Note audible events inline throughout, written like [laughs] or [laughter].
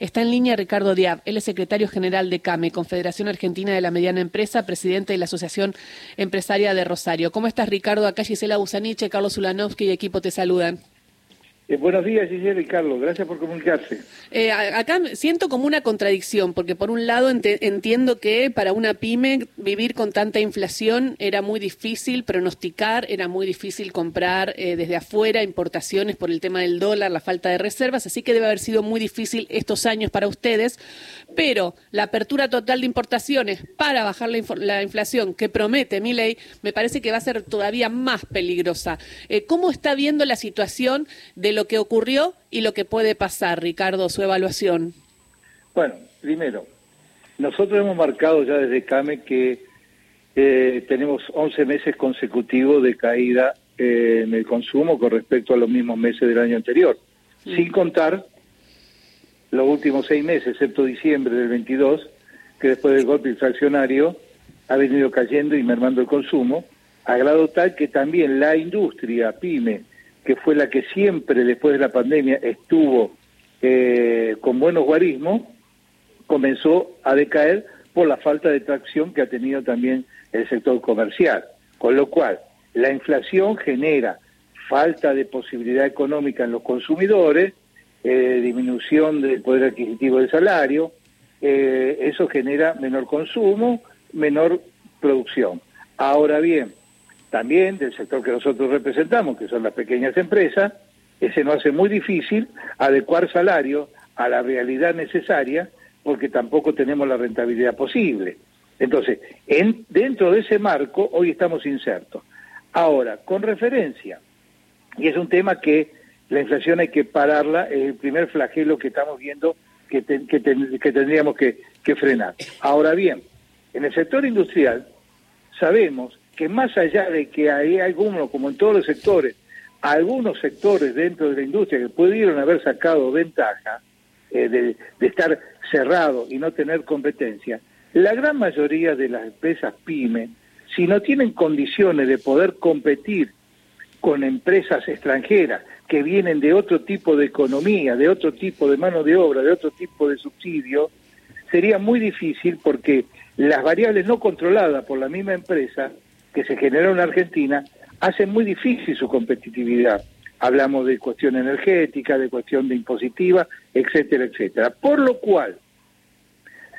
Está en línea Ricardo Diab, él es secretario general de CAME, Confederación Argentina de la Mediana Empresa, presidente de la Asociación Empresaria de Rosario. ¿Cómo estás, Ricardo? Acá Gisela Busaniche, Carlos Ulanovsky y equipo te saludan. Eh, buenos días, Gisela y Carlos. Gracias por comunicarse. Eh, acá siento como una contradicción, porque por un lado entiendo que para una pyme vivir con tanta inflación era muy difícil pronosticar, era muy difícil comprar eh, desde afuera importaciones por el tema del dólar, la falta de reservas, así que debe haber sido muy difícil estos años para ustedes, pero la apertura total de importaciones para bajar la, la inflación que promete mi ley, me parece que va a ser todavía más peligrosa. ¿Cómo está viendo la situación de lo que ocurrió y lo que puede pasar, Ricardo, su evaluación. Bueno, primero, nosotros hemos marcado ya desde CAME que eh, tenemos 11 meses consecutivos de caída eh, en el consumo con respecto a los mismos meses del año anterior, sin contar los últimos seis meses, excepto diciembre del 22, que después del golpe infraccionario ha venido cayendo y mermando el consumo, a grado tal que también la industria, pyme, que fue la que siempre después de la pandemia estuvo eh, con buenos guarismos, comenzó a decaer por la falta de tracción que ha tenido también el sector comercial. Con lo cual, la inflación genera falta de posibilidad económica en los consumidores, eh, disminución del poder adquisitivo del salario, eh, eso genera menor consumo, menor producción. Ahora bien, también del sector que nosotros representamos, que son las pequeñas empresas, ese nos hace muy difícil adecuar salario a la realidad necesaria porque tampoco tenemos la rentabilidad posible. Entonces, en, dentro de ese marco, hoy estamos insertos. Ahora, con referencia, y es un tema que la inflación hay que pararla, es el primer flagelo que estamos viendo que, que, tendríamos que frenar. Ahora bien, en el sector industrial sabemos que más allá de que hay algunos, como en todos los sectores, algunos sectores dentro de la industria que pudieron haber sacado ventaja eh, de, estar cerrado y no tener competencia, la gran mayoría de las empresas pyme, si no tienen condiciones de poder competir con empresas extranjeras que vienen de otro tipo de economía, de otro tipo de mano de obra, de otro tipo de subsidio, sería muy difícil porque las variables no controladas por la misma empresa que se generó en Argentina hacen muy difícil su competitividad. Hablamos de cuestión energética, de cuestión de impositiva, etcétera, etcétera. Por lo cual,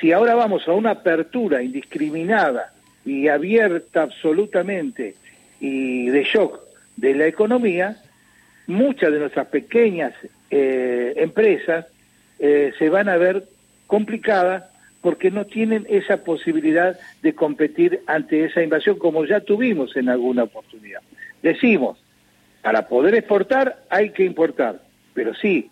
si ahora vamos a una apertura indiscriminada y abierta absolutamente y de shock de la economía, muchas de nuestras pequeñas eh, empresas eh, se van a ver complicadas porque no tienen esa posibilidad de competir ante esa invasión como ya tuvimos en alguna oportunidad. Decimos, para poder exportar hay que importar, pero sí,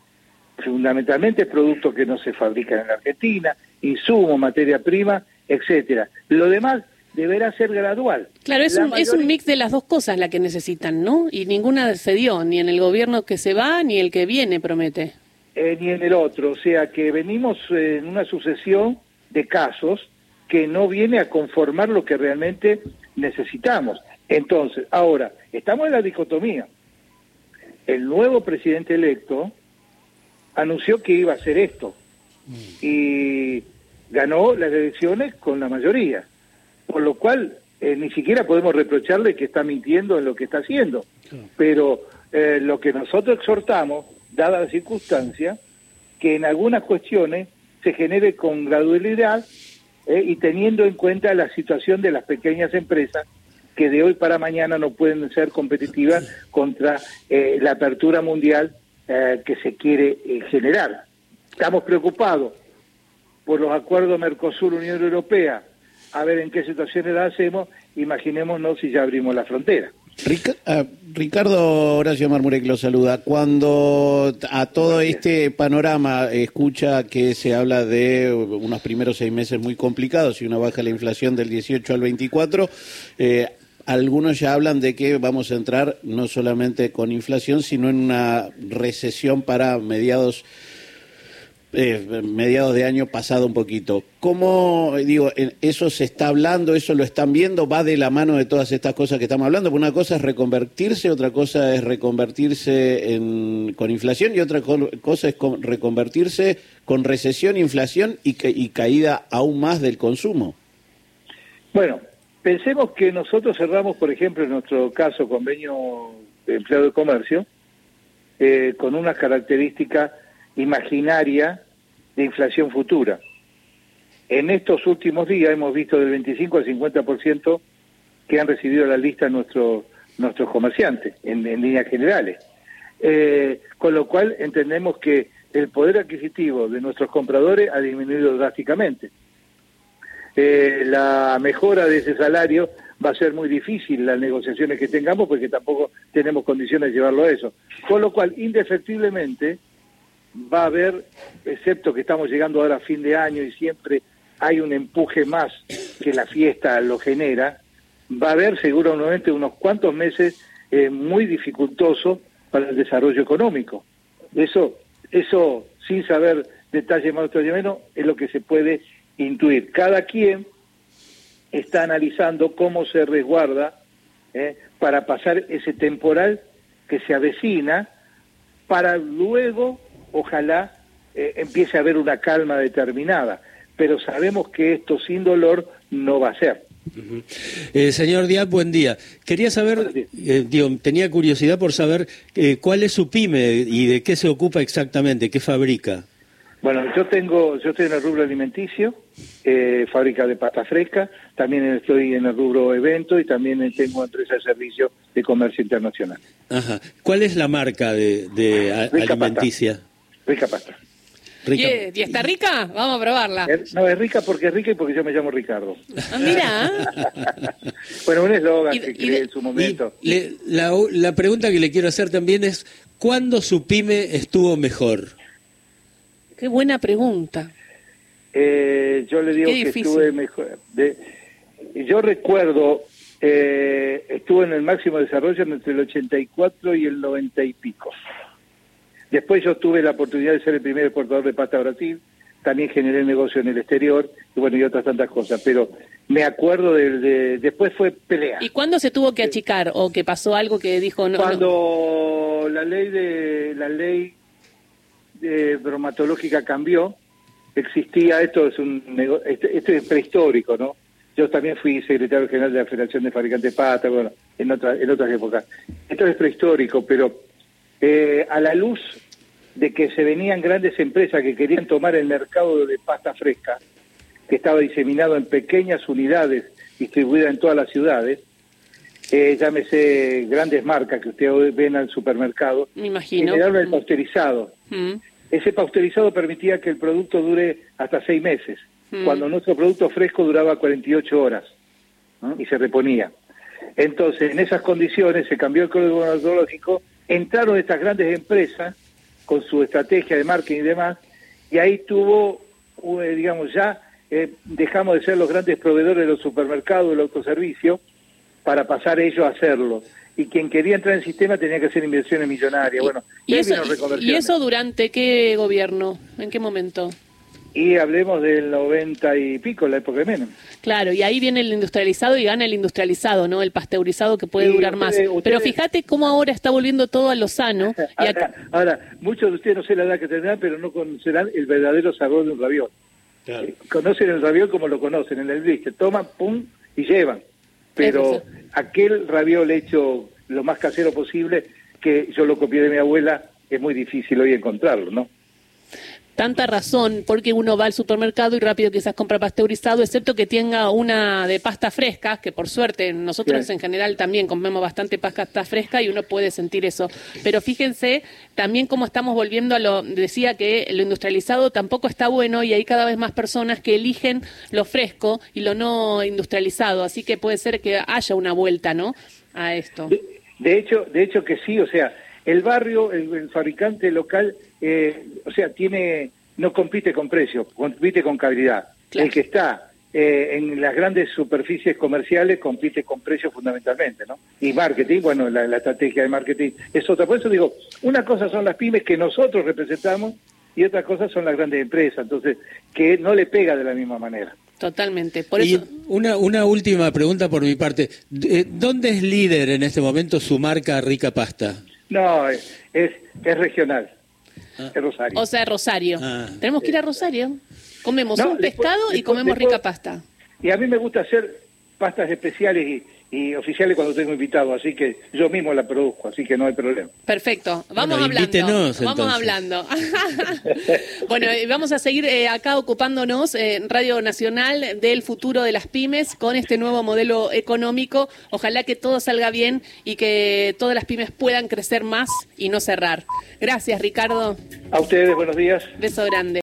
fundamentalmente productos que no se fabrican en la Argentina, insumos, materia prima, etcétera. Lo demás deberá ser gradual. Claro, es un, es un mix de las dos cosas la que necesitan, ¿no? Y ninguna se dio, ni en el gobierno que se va, ni el que viene, promete. Eh, ni en el otro, o sea que venimos en una sucesión de casos que no viene a conformar lo que realmente necesitamos. Entonces, ahora, estamos en la dicotomía. El nuevo presidente electo anunció que iba a hacer esto y ganó las elecciones con la mayoría, por lo cual eh, ni siquiera podemos reprocharle que está mintiendo en lo que está haciendo. Pero eh, lo que nosotros exhortamos, dada la circunstancia, que en algunas cuestiones se genere con gradualidad eh, y teniendo en cuenta la situación de las pequeñas empresas que de hoy para mañana no pueden ser competitivas contra eh, la apertura mundial eh, que se quiere generar. Estamos preocupados por los acuerdos Mercosur-Unión Europea, a ver en qué situaciones la hacemos, imaginémonos si ya abrimos la frontera. Ah, Ricardo Horacio Marmurek lo saluda. Cuando a todo este panorama escucha que se habla de unos primeros seis meses muy complicados y una baja la inflación del 18 al 24, eh, algunos ya hablan de que vamos a entrar no solamente con inflación, sino en una recesión para mediados eh, mediados de año pasado un poquito. ¿Cómo, digo, eso se está hablando, eso lo están viendo, va de la mano de todas estas cosas que estamos hablando? Porque una cosa es reconvertirse, otra cosa es reconvertirse con inflación y otra cosa es reconvertirse con recesión, inflación y, y caída aún más del consumo. Bueno, pensemos que nosotros cerramos, por ejemplo, en nuestro caso, convenio de empleado de comercio, eh, con una característica imaginaria de inflación futura. En estos últimos días hemos visto del 25 al 50% que han recibido la lista nuestros nuestros comerciantes, en, líneas generales. Eh, con lo cual entendemos que el poder adquisitivo de nuestros compradores ha disminuido drásticamente. Eh, la mejora de ese salario va a ser muy difícil las negociaciones que tengamos porque tampoco tenemos condiciones de llevarlo a eso. Con lo cual, indefectiblemente, va a haber, excepto que estamos llegando ahora a fin de año y siempre hay un empuje más que la fiesta lo genera, va a haber seguramente unos cuantos meses eh, muy dificultosos para el desarrollo económico. Eso, eso sin saber detalles más o menos, es lo que se puede intuir. Cada quien está analizando cómo se resguarda eh, para pasar ese temporal que se avecina, para luego, ojalá, eh, empiece a haber una calma determinada. Pero sabemos que esto sin dolor no va a ser. Eh, señor Díaz, buen día. Quería saber, tenía curiosidad por saber cuál es su pyme y de qué se ocupa exactamente, qué fabrica. Bueno, yo tengo, yo estoy en el rubro alimenticio, eh, fábrica de pasta fresca, también estoy en el rubro evento y también tengo empresa de servicio de comercio internacional. Ajá. ¿Cuál es la marca de, alimenticia? Rica pasta. Rica. ¿Y, está rica? Vamos a probarla. No, es rica porque es rica y porque yo me llamo Ricardo. Ah, mira. [laughs] bueno, un eslogan que creé en su momento. la, la pregunta que le quiero hacer también es, ¿cuándo su pyme estuvo mejor? Qué buena pregunta. Eh, yo le digo que estuve mejor. yo recuerdo, eh, estuve en el máximo desarrollo entre el 84 y el 90 y pico. Después yo tuve la oportunidad de ser el primer exportador de pasta a Brasil, también generé negocio en el exterior y bueno, y otras tantas cosas, pero me acuerdo de, después fue pelea. ¿Y cuándo se tuvo que achicar o que pasó algo que dijo no? Cuando la ley de la ley de bromatológica cambió, existía, esto es un esto, es prehistórico, ¿no? Yo también fui secretario general de la Federación de Fabricantes de Pata, bueno, en, otra, en otras épocas. Esto es prehistórico, pero eh, a la luz de que se venían grandes empresas que querían tomar el mercado de pasta fresca, que estaba diseminado en pequeñas unidades distribuidas en todas las ciudades, eh, llámese grandes marcas que ustedes ven al supermercado, Me imagino. generaron el pasteurizado. Mm. Ese pasteurizado permitía que el producto dure hasta seis meses, mm. cuando nuestro producto fresco duraba 48 horas y se reponía. Entonces, en esas condiciones se cambió el código odontológico, entraron estas grandes empresas con su estrategia de marketing y demás, y ahí tuvo, eh, digamos, ya eh, dejamos de ser los grandes proveedores de los supermercados, del autoservicio, para pasar ellos a hacerlo. Y quien quería entrar en el sistema tenía que hacer inversiones millonarias. Bueno, ¿Y, eso, ¿Y eso durante qué gobierno? ¿En qué momento? Y hablemos del 90 y pico, la época de Menem. Claro, y ahí viene el industrializado y gana el industrializado, ¿no? El pasteurizado que puede durar más. Pero fíjate cómo ahora está volviendo todo a lo sano. [laughs] ahora, muchos de ustedes no sé la edad que tendrán, pero no conocerán el verdadero sabor de un raviol. Eh, conocen el raviol como lo conocen, en el brisket. Toman, pum, y llevan pero aquel raviol hecho lo más casero posible, que yo lo copié de mi abuela, es muy difícil hoy encontrarlo, ¿no? Tanta razón porque uno va al supermercado y rápido quizás compra pasteurizado, excepto que tenga una de pasta fresca, que por suerte nosotros en general también comemos bastante pasta fresca y uno puede sentir eso. Pero fíjense también cómo estamos volviendo a lo, decía que lo industrializado tampoco está bueno y hay cada vez más personas que eligen lo fresco y lo no industrializado, así que puede ser que haya una vuelta, ¿no? A esto. De, hecho, de hecho que sí, o sea, el barrio, el fabricante local eh, o sea, tiene no compite con precio, compite con calidad. El que está eh, en las grandes superficies comerciales compite con precio fundamentalmente, ¿no? Y marketing, bueno, la, estrategia de marketing es otra. Por eso digo, una cosa son las pymes que nosotros representamos y otra cosa son las grandes empresas, entonces que no le pega de la misma manera. Totalmente. Por y eso, una, una última pregunta por mi parte. Eh, ¿Dónde es líder en este momento su marca Rica Pasta? No, es, es, es es Rosario. o sea, Rosario. Ah. Tenemos que ir a Rosario. Comemos No, un después- pescado y comemos después- rica pasta. Y a mí me gusta hacer pastas especiales y, y oficiales cuando tengo invitados, así que yo mismo la produzco, así que no hay problema. Perfecto, vamos Bueno, hablando. invítenos, vamos entonces. hablando. [laughs] bueno, eh, vamos a seguir eh, acá ocupándonos eh, en Radio Nacional del futuro de las pymes con este nuevo modelo económico. Ojalá que todo salga bien y que todas las pymes puedan crecer más y no cerrar. Gracias, Ricardo. A ustedes, buenos días. Beso grande.